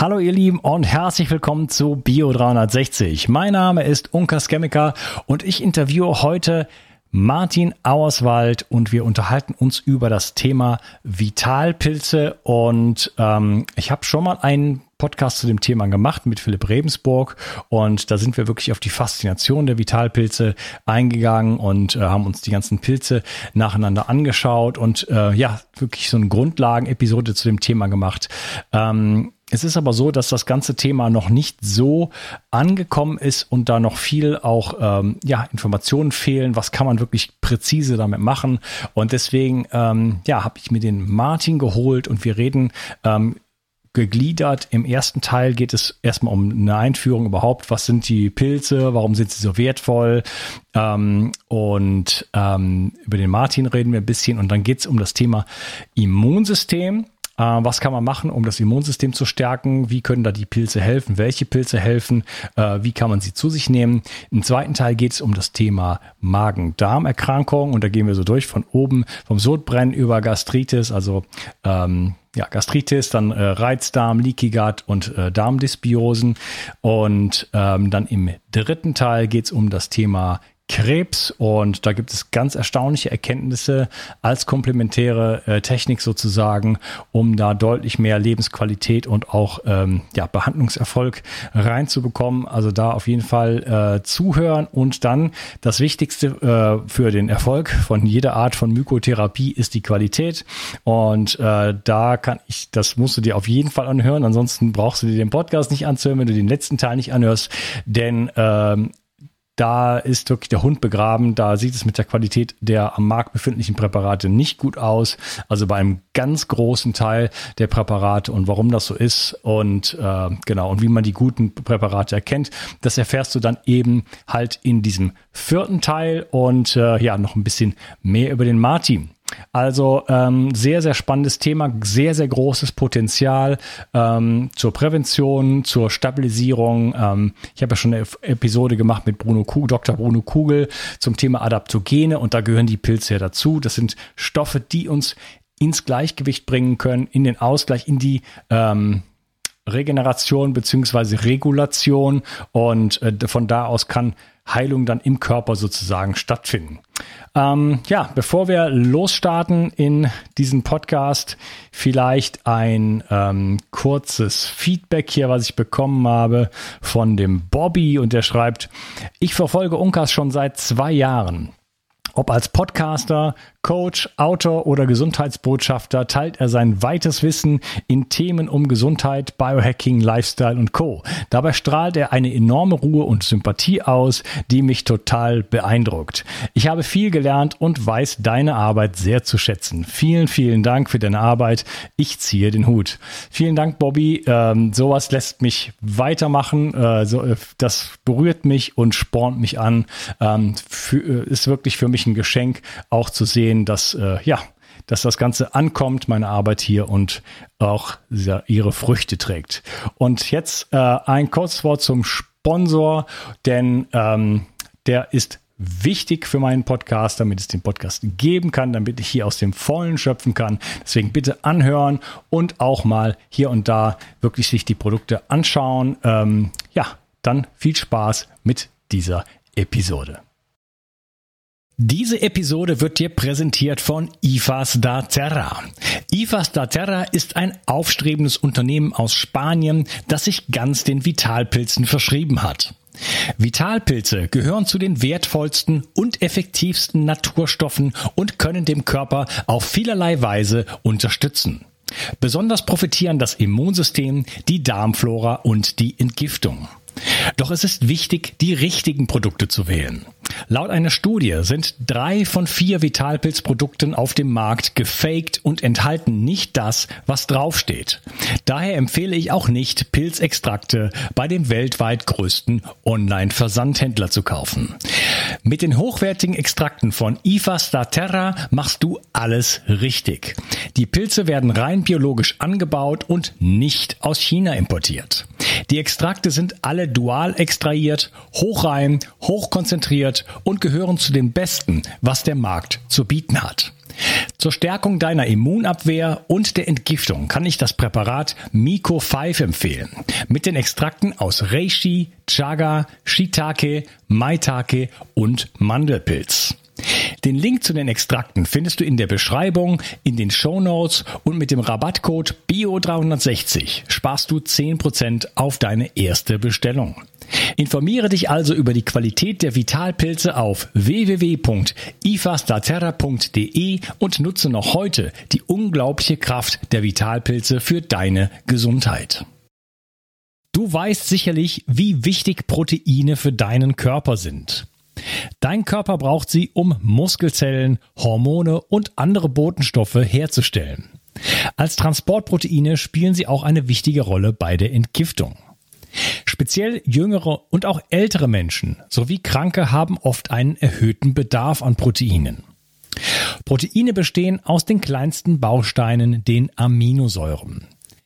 Hallo ihr Lieben und herzlich willkommen zu Bio 360. Mein Name ist Unkas Chemiker und ich interviewe heute Martin Auerswald und wir unterhalten uns über das Thema Vitalpilze und ähm, ich habe schon mal einen Podcast zu dem Thema gemacht mit Philipp Rebensburg und da sind wir wirklich auf die Faszination der Vitalpilze eingegangen und äh, haben uns die ganzen Pilze nacheinander angeschaut und äh, ja, wirklich so eine Grundlagenepisode zu dem Thema gemacht. Ähm, es ist aber so, dass das ganze Thema noch nicht so angekommen ist und da noch viel auch ähm, ja, Informationen fehlen. Was kann man wirklich präzise damit machen? Und deswegen ähm, ja, habe ich mir den Martin geholt und wir reden ähm, gegliedert. Im ersten Teil geht es erstmal um eine Einführung überhaupt. Was sind die Pilze? Warum sind sie so wertvoll? Ähm, und ähm, über den Martin reden wir ein bisschen. Und dann geht es um das Thema Immunsystem. Äh, was kann man machen, um das Immunsystem zu stärken? Wie können da die Pilze helfen? Welche Pilze helfen? Äh, wie kann man sie zu sich nehmen? Im zweiten Teil geht es um das Thema Magen-Darm-Erkrankung. Und da gehen wir so durch von oben, vom Sodbrennen über Gastritis, also ähm, ja, Gastritis, dann äh, Reizdarm, Leaky Gut und äh, Darmdysbiosen. Und ähm, dann im dritten Teil geht es um das Thema Krebs und da gibt es ganz erstaunliche Erkenntnisse als komplementäre äh, Technik sozusagen, um da deutlich mehr Lebensqualität und auch ähm, ja, Behandlungserfolg reinzubekommen. Also da auf jeden Fall äh, zuhören. Und dann das Wichtigste äh, für den Erfolg von jeder Art von Mykotherapie ist die Qualität. Und äh, da kann ich, das musst du dir auf jeden Fall anhören, ansonsten brauchst du dir den Podcast nicht anzuhören, wenn du den letzten Teil nicht anhörst, denn ähm, da ist wirklich der Hund begraben. Da sieht es mit der Qualität der am Markt befindlichen Präparate nicht gut aus. Also bei einem ganz großen Teil der Präparate und warum das so ist und äh, genau und wie man die guten Präparate erkennt, das erfährst du dann eben halt in diesem vierten Teil und äh, ja noch ein bisschen mehr über den Martin. Also ähm, sehr, sehr spannendes Thema, sehr, sehr großes Potenzial ähm, zur Prävention, zur Stabilisierung. Ähm, ich habe ja schon eine Episode gemacht mit Bruno Kugel, Dr. Bruno Kugel zum Thema Adaptogene und da gehören die Pilze ja dazu. Das sind Stoffe, die uns ins Gleichgewicht bringen können, in den Ausgleich, in die ähm, Regeneration beziehungsweise Regulation und äh, von da aus kann Heilung dann im Körper sozusagen stattfinden. Ähm, ja, bevor wir losstarten in diesen Podcast, vielleicht ein ähm, kurzes Feedback hier, was ich bekommen habe von dem Bobby und der schreibt, ich verfolge Unkas schon seit zwei Jahren. Ob als Podcaster, Coach, Autor oder Gesundheitsbotschafter teilt er sein weites Wissen in Themen um Gesundheit, Biohacking, Lifestyle und Co. Dabei strahlt er eine enorme Ruhe und Sympathie aus, die mich total beeindruckt. Ich habe viel gelernt und weiß deine Arbeit sehr zu schätzen. Vielen, vielen Dank für deine Arbeit. Ich ziehe den Hut. Vielen Dank, Bobby. Ähm, sowas lässt mich weitermachen. Äh, so, äh, das berührt mich und spornt mich an. Ähm, für, äh, ist wirklich für mich ein Geschenk, auch zu sehen, sehen, dass äh, ja, dass das Ganze ankommt, meine Arbeit hier und auch ihre Früchte trägt. Und jetzt äh, ein kurzes Wort zum Sponsor, denn ähm, der ist wichtig für meinen Podcast, damit es den Podcast geben kann, damit ich hier aus dem Vollen schöpfen kann. Deswegen bitte anhören und auch mal hier und da wirklich sich die Produkte anschauen. Ähm, ja, dann viel Spaß mit dieser Episode. Diese Episode wird dir präsentiert von IFAS da Terra. IFAS da Terra ist ein aufstrebendes Unternehmen aus Spanien, das sich ganz den Vitalpilzen verschrieben hat. Vitalpilze gehören zu den wertvollsten und effektivsten Naturstoffen und können dem Körper auf vielerlei Weise unterstützen. Besonders profitieren das Immunsystem, die Darmflora und die Entgiftung. Doch es ist wichtig, die richtigen Produkte zu wählen. Laut einer Studie sind drei von vier Vitalpilzprodukten auf dem Markt gefaked und enthalten nicht das, was draufsteht. Daher empfehle ich auch nicht, Pilzextrakte bei dem weltweit größten Online-Versandhändler zu kaufen. Mit den hochwertigen Extrakten von IFA Staterra machst du alles richtig. Die Pilze werden rein biologisch angebaut und nicht aus China importiert. Die Extrakte sind alle dual extrahiert, hochrein, hochkonzentriert und gehören zu den besten, was der Markt zu bieten hat. Zur Stärkung deiner Immunabwehr und der Entgiftung kann ich das Präparat Miko 5 empfehlen. Mit den Extrakten aus Reishi, Chaga, Shiitake, Maitake und Mandelpilz. Den Link zu den Extrakten findest du in der Beschreibung, in den Show Notes und mit dem Rabattcode BIO360 sparst du 10% auf deine erste Bestellung. Informiere dich also über die Qualität der Vitalpilze auf www.ifastaterra.de und nutze noch heute die unglaubliche Kraft der Vitalpilze für deine Gesundheit. Du weißt sicherlich, wie wichtig Proteine für deinen Körper sind. Dein Körper braucht sie, um Muskelzellen, Hormone und andere Botenstoffe herzustellen. Als Transportproteine spielen sie auch eine wichtige Rolle bei der Entgiftung. Speziell jüngere und auch ältere Menschen sowie Kranke haben oft einen erhöhten Bedarf an Proteinen. Proteine bestehen aus den kleinsten Bausteinen, den Aminosäuren.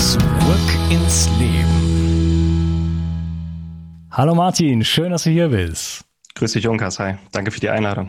Zurück ins Leben. Hallo Martin, schön, dass du hier bist. Grüß dich, Unkas. Hi. Danke für die Einladung.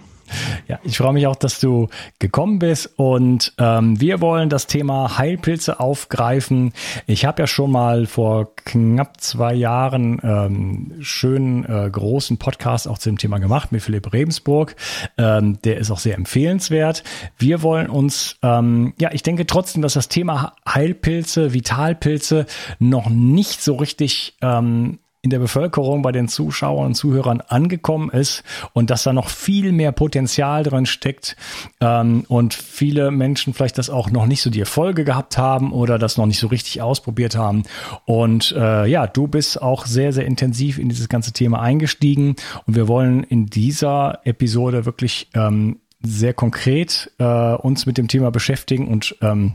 Ja, ich freue mich auch, dass du gekommen bist und ähm, wir wollen das Thema Heilpilze aufgreifen. Ich habe ja schon mal vor knapp zwei Jahren ähm, schönen äh, großen Podcast auch zu dem Thema gemacht mit Philipp Rebensburg. Ähm, der ist auch sehr empfehlenswert. Wir wollen uns, ähm, ja, ich denke trotzdem, dass das Thema Heilpilze, Vitalpilze noch nicht so richtig ähm, in der Bevölkerung, bei den Zuschauern und Zuhörern angekommen ist und dass da noch viel mehr Potenzial drin steckt ähm, und viele Menschen vielleicht das auch noch nicht so die Erfolge gehabt haben oder das noch nicht so richtig ausprobiert haben. Und äh, ja, du bist auch sehr, sehr intensiv in dieses ganze Thema eingestiegen und wir wollen in dieser Episode wirklich ähm, sehr konkret äh, uns mit dem Thema beschäftigen und ähm,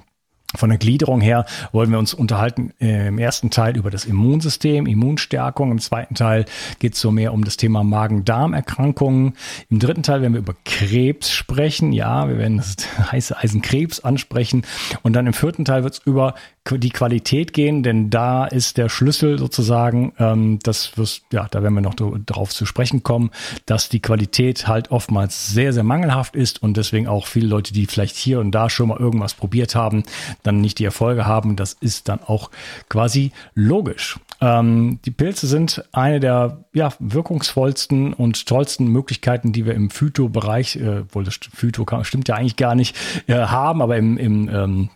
von der Gliederung her wollen wir uns unterhalten äh, im ersten Teil über das Immunsystem, Immunstärkung. Im zweiten Teil geht es so mehr um das Thema Magen-Darm-Erkrankungen. Im dritten Teil werden wir über Krebs sprechen. Ja, wir werden das heiße Eisenkrebs ansprechen. Und dann im vierten Teil wird es über die Qualität gehen, denn da ist der Schlüssel sozusagen, ähm, das wirst, ja, da werden wir noch darauf zu sprechen kommen, dass die Qualität halt oftmals sehr, sehr mangelhaft ist und deswegen auch viele Leute, die vielleicht hier und da schon mal irgendwas probiert haben, dann nicht die Erfolge haben. Das ist dann auch quasi logisch. Ähm, die Pilze sind eine der ja, wirkungsvollsten und tollsten Möglichkeiten, die wir im Phyto-Bereich, äh, wohl das Phyto stimmt ja eigentlich gar nicht, äh, haben, aber im, im ähm,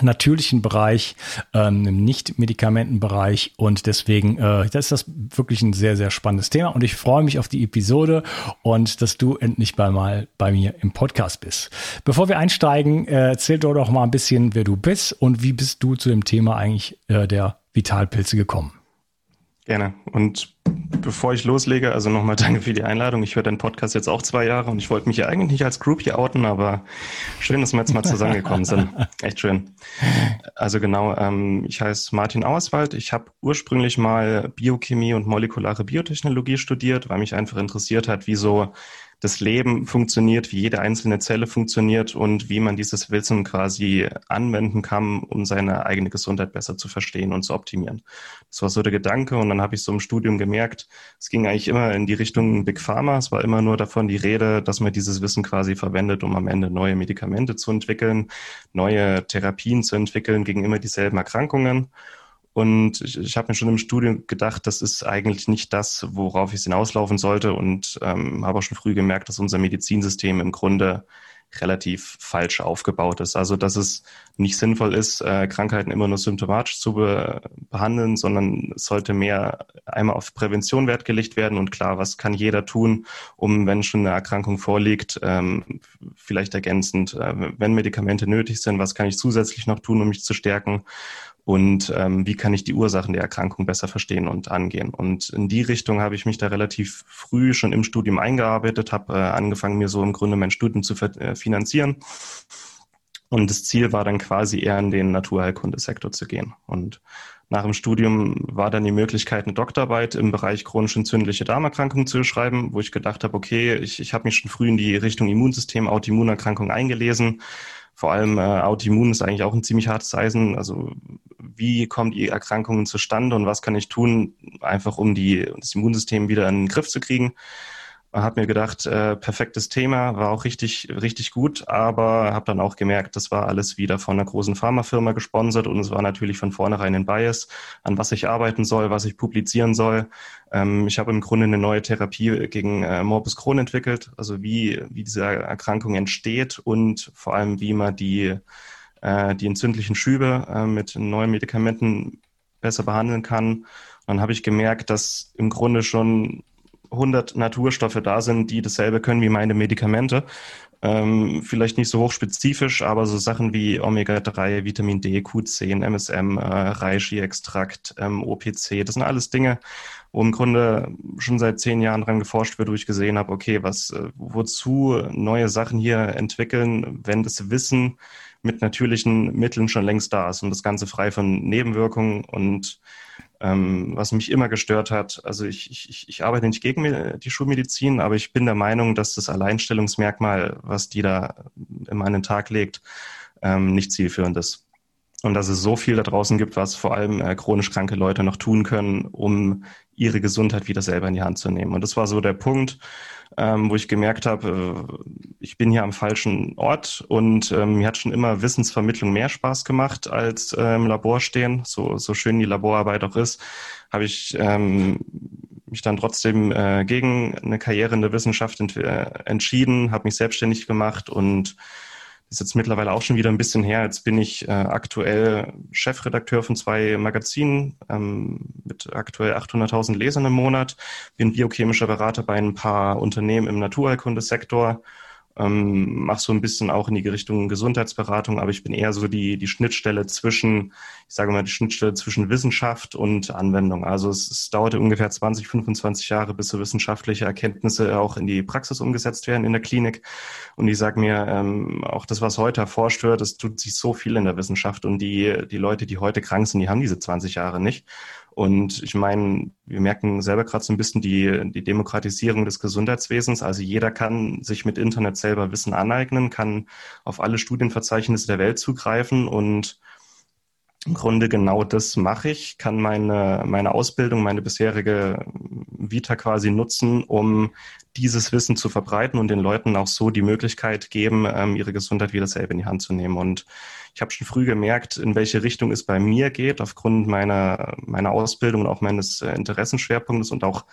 natürlichen Bereich, ähm, im Nicht-Medikamentenbereich und deswegen äh, das ist das wirklich ein sehr, sehr spannendes Thema und ich freue mich auf die Episode und dass du endlich bei mal bei mir im Podcast bist. Bevor wir einsteigen, äh, erzähl doch doch mal ein bisschen, wer du bist und wie bist du zu dem Thema eigentlich äh, der Vitalpilze gekommen? Gerne. Und bevor ich loslege, also nochmal danke für die Einladung. Ich höre deinen Podcast jetzt auch zwei Jahre und ich wollte mich ja eigentlich nicht als Groupie outen, aber schön, dass wir jetzt mal zusammengekommen sind. Echt schön. Also genau, ähm, ich heiße Martin Auerswald. Ich habe ursprünglich mal Biochemie und molekulare Biotechnologie studiert, weil mich einfach interessiert hat, wie so das Leben funktioniert, wie jede einzelne Zelle funktioniert und wie man dieses Wissen quasi anwenden kann, um seine eigene Gesundheit besser zu verstehen und zu optimieren. Das war so der Gedanke und dann habe ich so im Studium gemerkt, es ging eigentlich immer in die Richtung Big Pharma. Es war immer nur davon die Rede, dass man dieses Wissen quasi verwendet, um am Ende neue Medikamente zu entwickeln, neue Therapien zu entwickeln gegen immer dieselben Erkrankungen. Und ich, ich habe mir schon im Studium gedacht, das ist eigentlich nicht das, worauf ich hinauslaufen sollte. Und ähm, habe auch schon früh gemerkt, dass unser Medizinsystem im Grunde relativ falsch aufgebaut ist. Also dass es nicht sinnvoll ist, äh, Krankheiten immer nur symptomatisch zu be behandeln, sondern es sollte mehr einmal auf Prävention Wert gelegt werden. Und klar, was kann jeder tun, um, wenn schon eine Erkrankung vorliegt, ähm, vielleicht ergänzend, äh, wenn Medikamente nötig sind, was kann ich zusätzlich noch tun, um mich zu stärken und ähm, wie kann ich die Ursachen der Erkrankung besser verstehen und angehen. Und in die Richtung habe ich mich da relativ früh schon im Studium eingearbeitet, habe äh, angefangen, mir so im Grunde mein Studium zu äh, finanzieren. Und das Ziel war dann quasi eher in den Naturheilkundesektor zu gehen. Und nach dem Studium war dann die Möglichkeit, eine Doktorarbeit im Bereich chronisch entzündliche Darmerkrankungen zu schreiben, wo ich gedacht habe, okay, ich, ich habe mich schon früh in die Richtung Immunsystem, Autoimmunerkrankungen eingelesen vor allem äh, Autoimmun ist eigentlich auch ein ziemlich hartes Eisen. Also wie kommen die Erkrankungen zustande und was kann ich tun, einfach um die, das Immunsystem wieder in den Griff zu kriegen? Habe mir gedacht, äh, perfektes Thema, war auch richtig, richtig gut, aber habe dann auch gemerkt, das war alles wieder von einer großen Pharmafirma gesponsert und es war natürlich von vornherein ein Bias, an was ich arbeiten soll, was ich publizieren soll. Ähm, ich habe im Grunde eine neue Therapie gegen äh, Morbus Crohn entwickelt, also wie, wie diese Erkrankung entsteht und vor allem, wie man die, äh, die entzündlichen Schübe äh, mit neuen Medikamenten besser behandeln kann. Dann habe ich gemerkt, dass im Grunde schon 100 Naturstoffe da sind, die dasselbe können wie meine Medikamente. Ähm, vielleicht nicht so hochspezifisch, aber so Sachen wie Omega-3, Vitamin D, Q10, MSM, äh, Reishi-Extrakt, ähm, OPC, das sind alles Dinge, wo im Grunde schon seit zehn Jahren dran geforscht wird, wo ich gesehen habe, okay, was, äh, wozu neue Sachen hier entwickeln, wenn das Wissen mit natürlichen Mitteln schon längst da ist und das Ganze frei von Nebenwirkungen und ähm, was mich immer gestört hat, also ich, ich, ich arbeite nicht gegen die Schulmedizin, aber ich bin der Meinung, dass das Alleinstellungsmerkmal, was die da immer an den Tag legt, ähm, nicht zielführend ist. Und dass es so viel da draußen gibt, was vor allem äh, chronisch kranke Leute noch tun können, um ihre Gesundheit wieder selber in die Hand zu nehmen. Und das war so der Punkt, ähm, wo ich gemerkt habe, äh, ich bin hier am falschen Ort und ähm, mir hat schon immer Wissensvermittlung mehr Spaß gemacht als äh, im Labor stehen. So, so schön die Laborarbeit auch ist, habe ich ähm, mich dann trotzdem äh, gegen eine Karriere in der Wissenschaft ent äh, entschieden, habe mich selbstständig gemacht und ist jetzt mittlerweile auch schon wieder ein bisschen her. Jetzt bin ich äh, aktuell Chefredakteur von zwei Magazinen ähm, mit aktuell 800.000 Lesern im Monat. Bin biochemischer Berater bei ein paar Unternehmen im Naturheilkundesektor ähm, mache so ein bisschen auch in die Richtung Gesundheitsberatung, aber ich bin eher so die, die Schnittstelle zwischen, ich sage mal, die Schnittstelle zwischen Wissenschaft und Anwendung. Also es, es dauerte ungefähr 20, 25 Jahre, bis so wissenschaftliche Erkenntnisse auch in die Praxis umgesetzt werden in der Klinik. Und ich sage mir, ähm, auch das, was heute erforscht wird, es tut sich so viel in der Wissenschaft und die, die Leute, die heute krank sind, die haben diese 20 Jahre nicht. Und ich meine, wir merken selber gerade so ein bisschen die, die Demokratisierung des Gesundheitswesens. Also jeder kann sich mit Internet selber Wissen aneignen, kann auf alle Studienverzeichnisse der Welt zugreifen und im Grunde genau das mache ich, kann meine, meine Ausbildung, meine bisherige Vita quasi nutzen, um dieses Wissen zu verbreiten und den Leuten auch so die Möglichkeit geben, ähm, ihre Gesundheit wieder selber in die Hand zu nehmen. Und ich habe schon früh gemerkt, in welche Richtung es bei mir geht, aufgrund meiner, meiner Ausbildung und auch meines äh, Interessenschwerpunktes und auch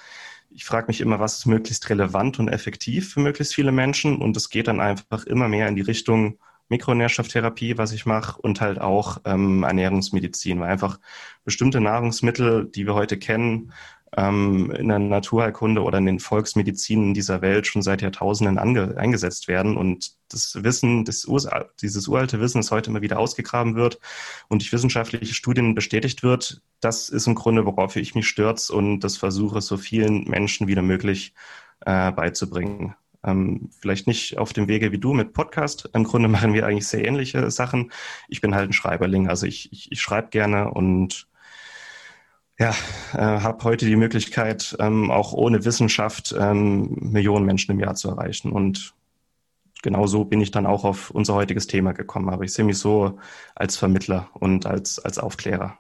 ich frage mich immer, was ist möglichst relevant und effektiv für möglichst viele Menschen. Und es geht dann einfach immer mehr in die Richtung Mikronährstofftherapie, was ich mache, und halt auch ähm, Ernährungsmedizin, weil einfach bestimmte Nahrungsmittel, die wir heute kennen, ähm, in der Naturheilkunde oder in den Volksmedizinen dieser Welt schon seit Jahrtausenden eingesetzt werden und das Wissen, das dieses uralte Wissen, das heute immer wieder ausgegraben wird und durch wissenschaftliche Studien bestätigt wird, das ist im Grunde, worauf ich mich stürze und das versuche, so vielen Menschen wie möglich äh, beizubringen. Ähm, vielleicht nicht auf dem Wege wie du mit Podcast. Im Grunde machen wir eigentlich sehr ähnliche Sachen. Ich bin halt ein Schreiberling, also ich, ich, ich schreibe gerne und ja, äh, habe heute die Möglichkeit, ähm, auch ohne Wissenschaft ähm, Millionen Menschen im Jahr zu erreichen. Und genau so bin ich dann auch auf unser heutiges Thema gekommen. Aber ich sehe mich so als Vermittler und als, als Aufklärer.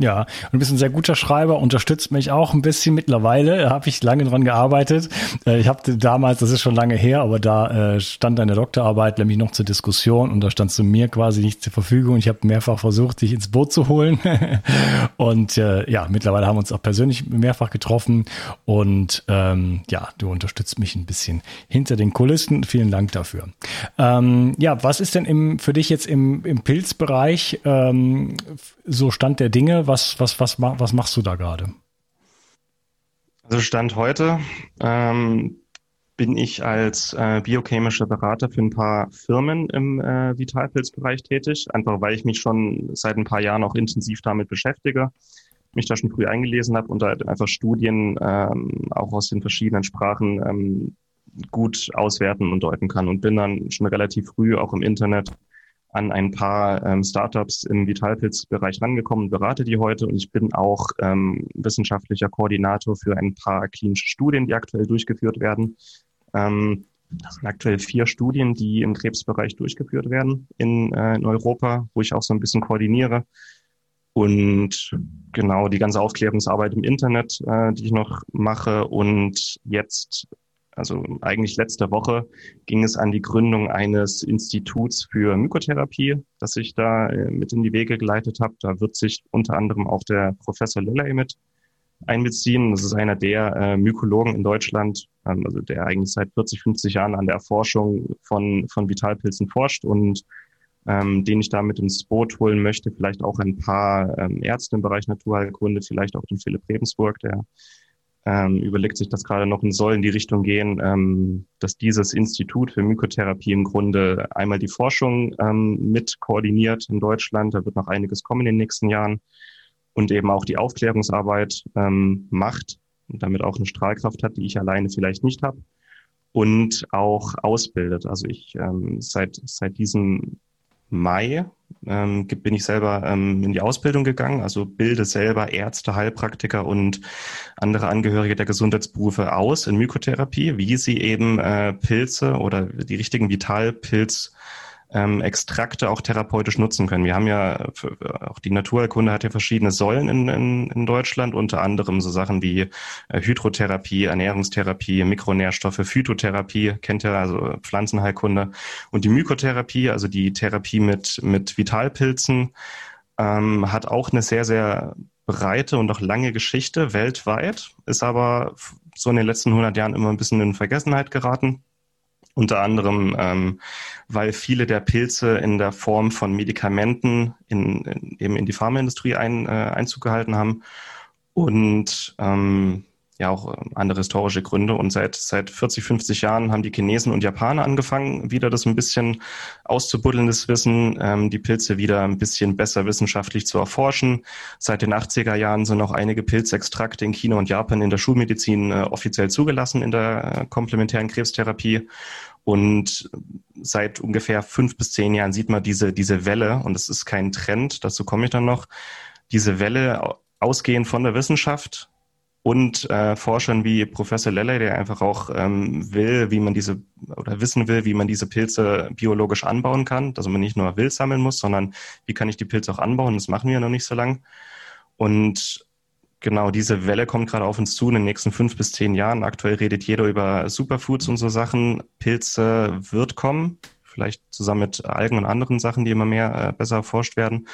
Ja, und du bist ein sehr guter Schreiber, unterstützt mich auch ein bisschen mittlerweile, habe ich lange dran gearbeitet. Äh, ich habe damals, das ist schon lange her, aber da äh, stand deine Doktorarbeit nämlich noch zur Diskussion und da standst du mir quasi nicht zur Verfügung. Ich habe mehrfach versucht, dich ins Boot zu holen. und äh, ja, mittlerweile haben wir uns auch persönlich mehrfach getroffen und ähm, ja, du unterstützt mich ein bisschen hinter den Kulissen. Vielen Dank dafür. Ähm, ja, was ist denn im, für dich jetzt im, im Pilzbereich ähm, so Stand der Dinge? Was, was, was, was machst du da gerade? Also Stand heute ähm, bin ich als äh, biochemischer Berater für ein paar Firmen im äh, Vitalpilzbereich tätig, einfach weil ich mich schon seit ein paar Jahren auch intensiv damit beschäftige, mich da schon früh eingelesen habe und da einfach Studien ähm, auch aus den verschiedenen Sprachen ähm, gut auswerten und deuten kann und bin dann schon relativ früh auch im Internet an ein paar ähm, Startups im Vitalpilz-Bereich rangekommen, berate die heute und ich bin auch ähm, wissenschaftlicher Koordinator für ein paar klinische Studien, die aktuell durchgeführt werden. Ähm, das sind aktuell vier Studien, die im Krebsbereich durchgeführt werden in, äh, in Europa, wo ich auch so ein bisschen koordiniere. Und genau die ganze Aufklärungsarbeit im Internet, äh, die ich noch mache und jetzt also eigentlich letzte Woche ging es an die Gründung eines Instituts für Mykotherapie, das ich da äh, mit in die Wege geleitet habe. Da wird sich unter anderem auch der Professor Lilley mit einbeziehen. Das ist einer der äh, Mykologen in Deutschland, ähm, also der eigentlich seit 40, 50 Jahren an der Erforschung von, von Vitalpilzen forscht und ähm, den ich da mit ins Boot holen möchte. Vielleicht auch ein paar ähm, Ärzte im Bereich Naturheilkunde, vielleicht auch den Philipp Rebensburg, der ähm, überlegt sich das gerade noch und soll in die Richtung gehen, ähm, dass dieses Institut für Mykotherapie im Grunde einmal die Forschung ähm, mit koordiniert in Deutschland. Da wird noch einiges kommen in den nächsten Jahren und eben auch die Aufklärungsarbeit ähm, macht und damit auch eine Strahlkraft hat, die ich alleine vielleicht nicht habe und auch ausbildet. Also ich ähm, seit seit diesem Mai ähm, bin ich selber ähm, in die Ausbildung gegangen, also bilde selber Ärzte, Heilpraktiker und andere Angehörige der Gesundheitsberufe aus in Mykotherapie, wie sie eben äh, Pilze oder die richtigen Vitalpilz ähm, Extrakte auch therapeutisch nutzen können. Wir haben ja, auch die Naturheilkunde hat ja verschiedene Säulen in, in, in Deutschland, unter anderem so Sachen wie äh, Hydrotherapie, Ernährungstherapie, Mikronährstoffe, Phytotherapie, kennt ihr also Pflanzenheilkunde und die Mykotherapie, also die Therapie mit, mit Vitalpilzen, ähm, hat auch eine sehr, sehr breite und auch lange Geschichte weltweit, ist aber so in den letzten 100 Jahren immer ein bisschen in Vergessenheit geraten. Unter anderem, ähm, weil viele der Pilze in der Form von Medikamenten in, in eben in die Pharmaindustrie ein, äh, Einzug gehalten haben. Und ähm, ja auch ähm, andere historische Gründe. Und seit, seit 40, 50 Jahren haben die Chinesen und Japaner angefangen, wieder das ein bisschen auszubuddeln, das Wissen, ähm, die Pilze wieder ein bisschen besser wissenschaftlich zu erforschen. Seit den 80er Jahren sind auch einige Pilzextrakte in China und Japan in der Schulmedizin äh, offiziell zugelassen in der äh, komplementären Krebstherapie. Und seit ungefähr fünf bis zehn Jahren sieht man diese, diese Welle, und das ist kein Trend, dazu komme ich dann noch, diese Welle ausgehend von der Wissenschaft und äh, Forschern wie Professor Lelle, der einfach auch ähm, will, wie man diese oder wissen will, wie man diese Pilze biologisch anbauen kann, dass man nicht nur wild sammeln muss, sondern wie kann ich die Pilze auch anbauen. Das machen wir noch nicht so lang. Und genau diese Welle kommt gerade auf uns zu in den nächsten fünf bis zehn Jahren. Aktuell redet jeder über Superfoods und so Sachen. Pilze wird kommen, vielleicht zusammen mit Algen und anderen Sachen, die immer mehr äh, besser erforscht werden.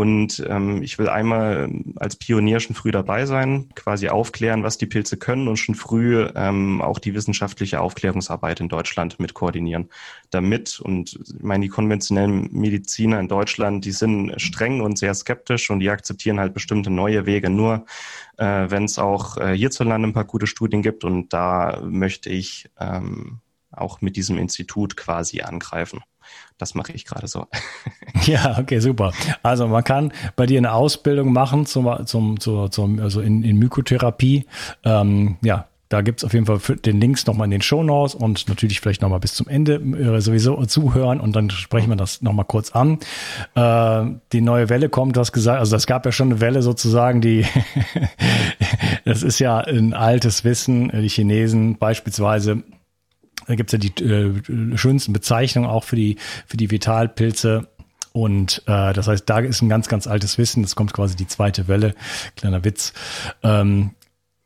Und ähm, ich will einmal als Pionier schon früh dabei sein, quasi aufklären, was die Pilze können und schon früh ähm, auch die wissenschaftliche Aufklärungsarbeit in Deutschland mit koordinieren. Damit, und ich meine, die konventionellen Mediziner in Deutschland, die sind streng und sehr skeptisch und die akzeptieren halt bestimmte neue Wege nur, äh, wenn es auch äh, hierzulande ein paar gute Studien gibt. Und da möchte ich ähm, auch mit diesem Institut quasi angreifen. Das mache ich gerade so. Ja, okay, super. Also man kann bei dir eine Ausbildung machen zum, zum, zum, zum also in, in Mykotherapie. Ähm, ja, da gibt's auf jeden Fall den Links nochmal in den Show Notes und natürlich vielleicht nochmal bis zum Ende äh, sowieso zuhören und dann sprechen wir das nochmal kurz an. Äh, die neue Welle kommt, du hast gesagt, also es gab ja schon eine Welle sozusagen, die, das ist ja ein altes Wissen, die Chinesen beispielsweise da gibt's ja die äh, schönsten Bezeichnungen auch für die, für die Vitalpilze. Und äh, das heißt, da ist ein ganz, ganz altes Wissen. Das kommt quasi die zweite Welle. Kleiner Witz. Ähm,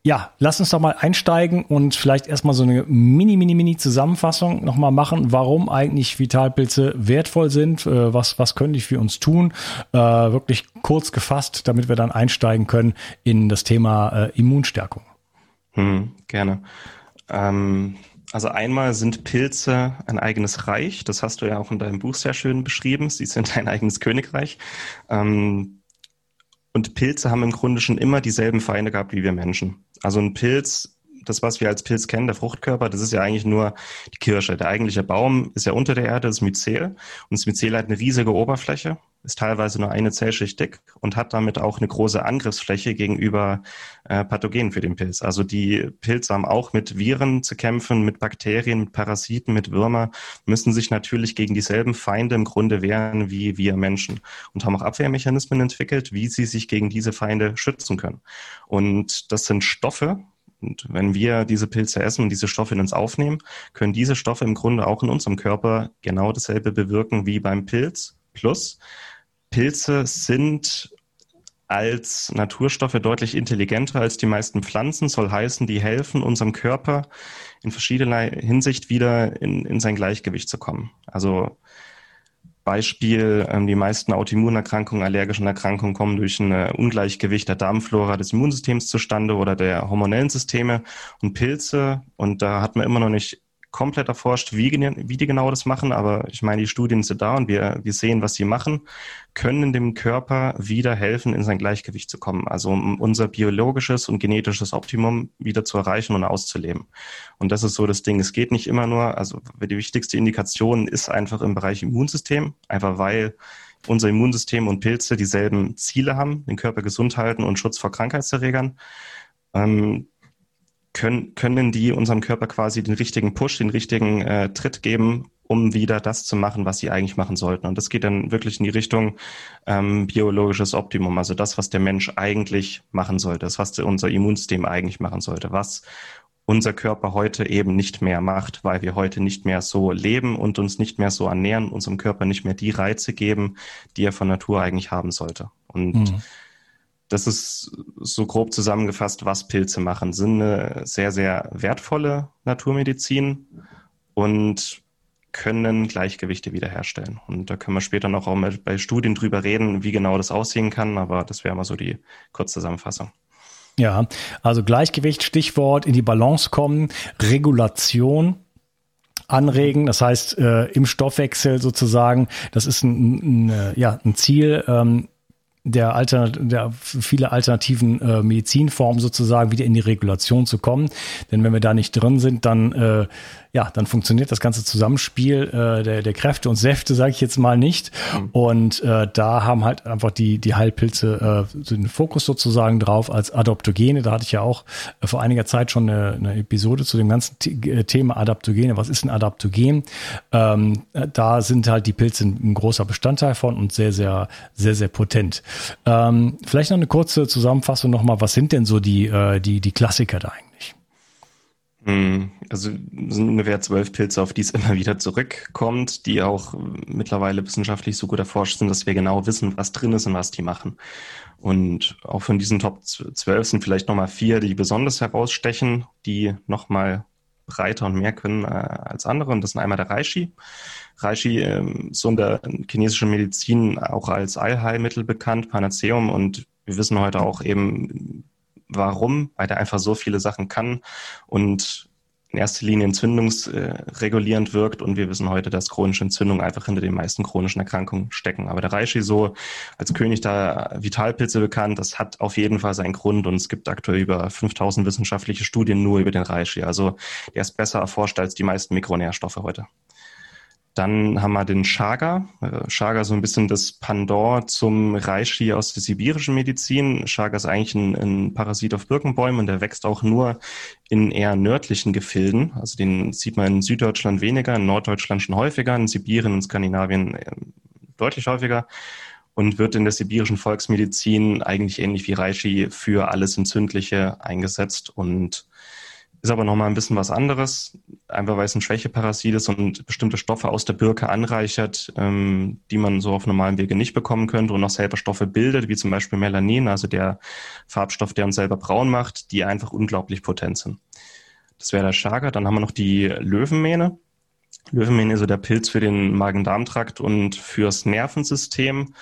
ja, lass uns doch mal einsteigen und vielleicht erstmal so eine mini, mini, mini Zusammenfassung nochmal machen, warum eigentlich Vitalpilze wertvoll sind, äh, was, was können die für uns tun, äh, wirklich kurz gefasst, damit wir dann einsteigen können in das Thema äh, Immunstärkung. Hm, gerne. Ähm also einmal sind Pilze ein eigenes Reich, das hast du ja auch in deinem Buch sehr schön beschrieben, sie sind ein eigenes Königreich. Ähm, und Pilze haben im Grunde schon immer dieselben Feinde gehabt wie wir Menschen. Also ein Pilz das, was wir als Pilz kennen, der Fruchtkörper, das ist ja eigentlich nur die Kirsche. Der eigentliche Baum ist ja unter der Erde, das Myzel. Und das Myzel hat eine riesige Oberfläche, ist teilweise nur eine Zellschicht dick und hat damit auch eine große Angriffsfläche gegenüber äh, Pathogenen für den Pilz. Also die Pilze haben auch mit Viren zu kämpfen, mit Bakterien, mit Parasiten, mit Würmer, müssen sich natürlich gegen dieselben Feinde im Grunde wehren wie wir Menschen und haben auch Abwehrmechanismen entwickelt, wie sie sich gegen diese Feinde schützen können. Und das sind Stoffe, und wenn wir diese Pilze essen und diese Stoffe in uns aufnehmen, können diese Stoffe im Grunde auch in unserem Körper genau dasselbe bewirken wie beim Pilz. Plus, Pilze sind als Naturstoffe deutlich intelligenter als die meisten Pflanzen, soll heißen, die helfen unserem Körper in verschiedener Hinsicht wieder in, in sein Gleichgewicht zu kommen. Also Beispiel, ähm, die meisten Autoimmunerkrankungen, allergischen Erkrankungen kommen durch ein äh, Ungleichgewicht der Darmflora des Immunsystems zustande oder der hormonellen Systeme und Pilze. Und da hat man immer noch nicht komplett erforscht, wie, wie die genau das machen, aber ich meine, die Studien sind da und wir, wir sehen, was sie machen, können dem Körper wieder helfen, in sein Gleichgewicht zu kommen. Also um unser biologisches und genetisches Optimum wieder zu erreichen und auszuleben. Und das ist so das Ding. Es geht nicht immer nur, also die wichtigste Indikation ist einfach im Bereich Immunsystem, einfach weil unser Immunsystem und Pilze dieselben Ziele haben, den Körper gesund halten und Schutz vor Krankheitserregern. Ähm, können, können die unserem Körper quasi den richtigen Push, den richtigen äh, Tritt geben, um wieder das zu machen, was sie eigentlich machen sollten. Und das geht dann wirklich in die Richtung ähm, biologisches Optimum, also das, was der Mensch eigentlich machen sollte, das, was unser Immunsystem eigentlich machen sollte, was unser Körper heute eben nicht mehr macht, weil wir heute nicht mehr so leben und uns nicht mehr so ernähren, unserem Körper nicht mehr die Reize geben, die er von Natur eigentlich haben sollte. Und mhm das ist so grob zusammengefasst, was Pilze machen. Sind eine sehr, sehr wertvolle Naturmedizin und können Gleichgewichte wiederherstellen. Und da können wir später noch auch mal bei Studien drüber reden, wie genau das aussehen kann, aber das wäre mal so die Kurzzusammenfassung. Ja, also Gleichgewicht, Stichwort, in die Balance kommen, Regulation, anregen. Das heißt, äh, im Stoffwechsel sozusagen, das ist ein, ein, äh, ja, ein Ziel, ähm, der, Alter, der viele alternativen äh, Medizinformen sozusagen wieder in die Regulation zu kommen. Denn wenn wir da nicht drin sind, dann äh, ja, dann funktioniert das ganze Zusammenspiel äh, der, der Kräfte und Säfte, sage ich jetzt mal nicht. Mhm. Und äh, da haben halt einfach die, die Heilpilze äh, den Fokus sozusagen drauf als Adaptogene. Da hatte ich ja auch äh, vor einiger Zeit schon eine, eine Episode zu dem ganzen äh, Thema Adaptogene. Was ist ein Adaptogen? Ähm, da sind halt die Pilze ein, großer Bestandteil von und sehr, sehr, sehr, sehr potent. Ähm, vielleicht noch eine kurze Zusammenfassung nochmal. Was sind denn so die, äh, die, die Klassiker da eigentlich? Hm, also sind ungefähr zwölf Pilze, auf die es immer wieder zurückkommt, die auch mittlerweile wissenschaftlich so gut erforscht sind, dass wir genau wissen, was drin ist und was die machen. Und auch von diesen Top zwölf sind vielleicht nochmal vier, die besonders herausstechen, die nochmal breiter und mehr können äh, als andere. Und das sind einmal der Reishi. Reishi ähm, so in der chinesischen Medizin auch als Allheilmittel bekannt, Panaceum. Und wir wissen heute auch eben, warum, weil der einfach so viele Sachen kann und in erster Linie entzündungsregulierend wirkt und wir wissen heute, dass chronische Entzündungen einfach hinter den meisten chronischen Erkrankungen stecken. Aber der Reishi so als König der Vitalpilze bekannt, das hat auf jeden Fall seinen Grund und es gibt aktuell über 5000 wissenschaftliche Studien nur über den Reishi. Also der ist besser erforscht als die meisten Mikronährstoffe heute. Dann haben wir den Chaga. Äh, Chaga so ein bisschen das Pandor zum Reishi aus der sibirischen Medizin. Chaga ist eigentlich ein, ein Parasit auf Birkenbäumen und der wächst auch nur in eher nördlichen Gefilden. Also den sieht man in Süddeutschland weniger, in Norddeutschland schon häufiger, in Sibirien und Skandinavien äh, deutlich häufiger und wird in der sibirischen Volksmedizin eigentlich ähnlich wie Reishi für alles Entzündliche eingesetzt und ist aber nochmal ein bisschen was anderes, einfach weil es ein Schwächeparasit ist und bestimmte Stoffe aus der Birke anreichert, ähm, die man so auf normalem Wege nicht bekommen könnte und auch selber Stoffe bildet, wie zum Beispiel Melanin, also der Farbstoff, der uns selber braun macht, die einfach unglaublich potent sind. Das wäre der Chaga. Dann haben wir noch die Löwenmähne. Löwenmähne ist so der Pilz für den Magen-Darm-Trakt und fürs Nervensystem.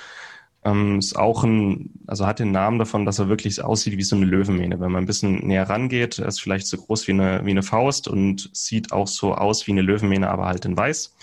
Ähm, ist auch ein, also hat den Namen davon, dass er wirklich aussieht wie so eine Löwenmähne. Wenn man ein bisschen näher rangeht, er ist vielleicht so groß wie eine, wie eine Faust und sieht auch so aus wie eine Löwenmähne, aber halt in weiß.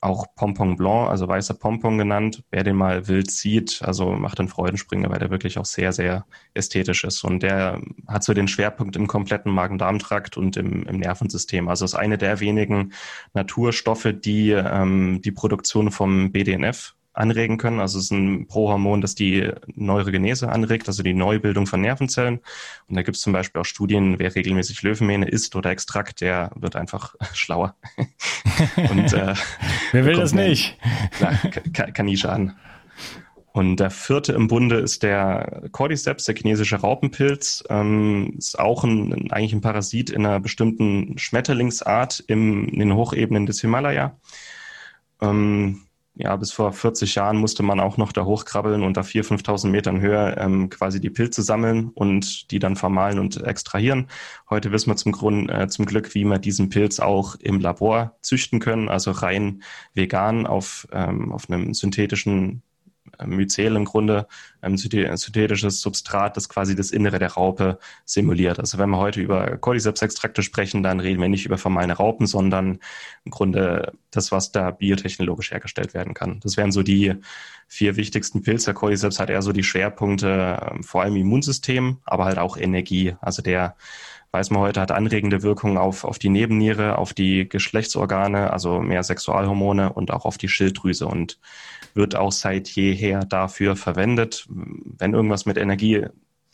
Auch Pompon Blanc, also weißer Pompon genannt. Wer den mal wild sieht, also macht einen Freudenspringer, weil der wirklich auch sehr, sehr ästhetisch ist. Und der hat so den Schwerpunkt im kompletten Magen-Darm-Trakt und im, im Nervensystem. Also ist eine der wenigen Naturstoffe, die ähm, die Produktion vom BDNF anregen können. Also es ist ein Prohormon, das die Neurogenese anregt, also die Neubildung von Nervenzellen. Und da gibt es zum Beispiel auch Studien, wer regelmäßig Löwenmähne isst oder Extrakt, der wird einfach schlauer. Und, äh, wer will das nicht? Kann, kann nie schaden. Und der vierte im Bunde ist der Cordyceps, der chinesische Raupenpilz. Ähm, ist auch ein, eigentlich ein Parasit in einer bestimmten Schmetterlingsart im, in den Hochebenen des Himalaya. Ähm, ja, bis vor 40 Jahren musste man auch noch da hochkrabbeln und da 4.000, 5.000 Metern Höhe ähm, quasi die Pilze sammeln und die dann vermahlen und extrahieren. Heute wissen wir zum Grund, äh, zum Glück, wie wir diesen Pilz auch im Labor züchten können, also rein vegan auf, ähm, auf einem synthetischen Myzel im Grunde, ein synthetisches Substrat, das quasi das Innere der Raupe simuliert. Also wenn wir heute über Cordyceps-Extrakte sprechen, dann reden wir nicht über vermahlene Raupen, sondern im Grunde das, was da biotechnologisch hergestellt werden kann. Das wären so die vier wichtigsten Pilze. Cordyceps hat eher so die Schwerpunkte, ähm, vor allem Immunsystem, aber halt auch Energie. Also der weiß man heute, hat anregende Wirkungen auf, auf die Nebenniere, auf die Geschlechtsorgane, also mehr Sexualhormone und auch auf die Schilddrüse und wird auch seit jeher dafür verwendet, wenn irgendwas mit Energie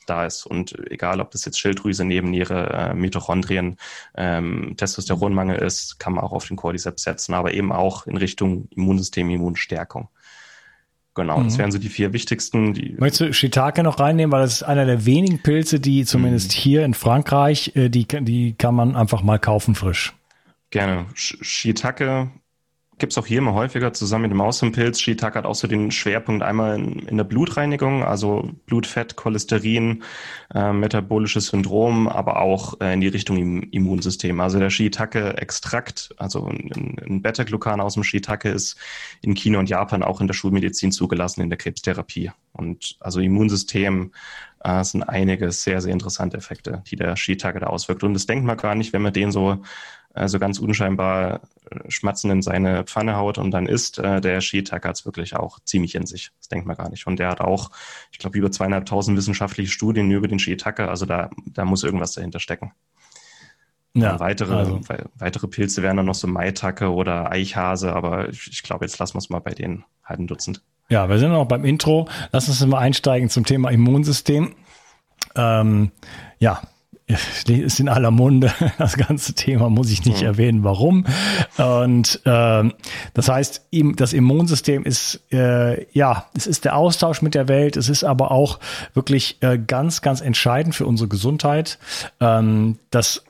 da ist. Und egal, ob das jetzt Schilddrüse, Nebenniere, äh, Mitochondrien, ähm, Testosteronmangel ist, kann man auch auf den Cordyceps setzen, aber eben auch in Richtung Immunsystem, Immunstärkung. Genau, mhm. das wären so die vier wichtigsten. Die Möchtest du Shiitake noch reinnehmen, weil das ist einer der wenigen Pilze, die zumindest mhm. hier in Frankreich, äh, die, die kann man einfach mal kaufen frisch. Gerne. Shiitake gibt es auch hier immer häufiger zusammen mit dem Außenpilz. Shiitake hat auch so den Schwerpunkt einmal in, in der Blutreinigung, also Blutfett, Cholesterin, äh, metabolisches Syndrom, aber auch äh, in die Richtung im Immunsystem. Also der Shiitake-Extrakt, also ein, ein Beta-Glucan aus dem Shiitake ist in China und Japan auch in der Schulmedizin zugelassen in der Krebstherapie. Und also Immunsystem äh, sind einige sehr, sehr interessante Effekte, die der Shiitake da auswirkt. Und das denkt man gar nicht, wenn man den so also ganz unscheinbar schmatzen in seine Pfanne haut und dann isst. Äh, der Shiitake hat es wirklich auch ziemlich in sich. Das denkt man gar nicht. Und der hat auch, ich glaube, über zweieinhalbtausend wissenschaftliche Studien über den Shiitake. Also da, da muss irgendwas dahinter stecken. Ja, weitere, also. weitere Pilze wären dann noch so Maitake oder Eichhase, aber ich, ich glaube, jetzt lassen wir es mal bei den halben Dutzend. Ja, wir sind noch beim Intro. Lass uns mal einsteigen zum Thema Immunsystem. Ähm, ja, ist in aller Munde. Das ganze Thema muss ich nicht mhm. erwähnen, warum. Und äh, das heißt, das Immunsystem ist äh, ja, es ist der Austausch mit der Welt. Es ist aber auch wirklich äh, ganz, ganz entscheidend für unsere Gesundheit. Ähm, das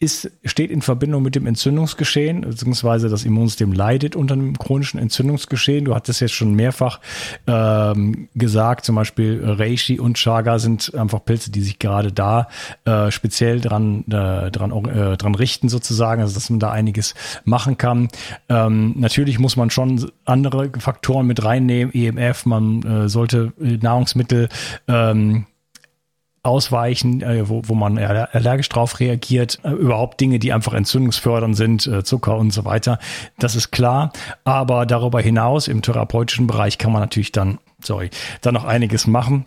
ist, steht in Verbindung mit dem Entzündungsgeschehen, beziehungsweise das Immunsystem leidet unter einem chronischen Entzündungsgeschehen. Du hattest jetzt schon mehrfach ähm, gesagt, zum Beispiel Reishi und Chaga sind einfach Pilze, die sich gerade da äh, speziell dran, äh, dran, äh, dran richten sozusagen, also dass man da einiges machen kann. Ähm, natürlich muss man schon andere Faktoren mit reinnehmen, EMF, man äh, sollte Nahrungsmittel ähm, ausweichen, äh, wo, wo man allergisch drauf reagiert, äh, überhaupt Dinge, die einfach entzündungsfördernd sind, äh, Zucker und so weiter. Das ist klar. Aber darüber hinaus im therapeutischen Bereich kann man natürlich dann, sorry, dann noch einiges machen.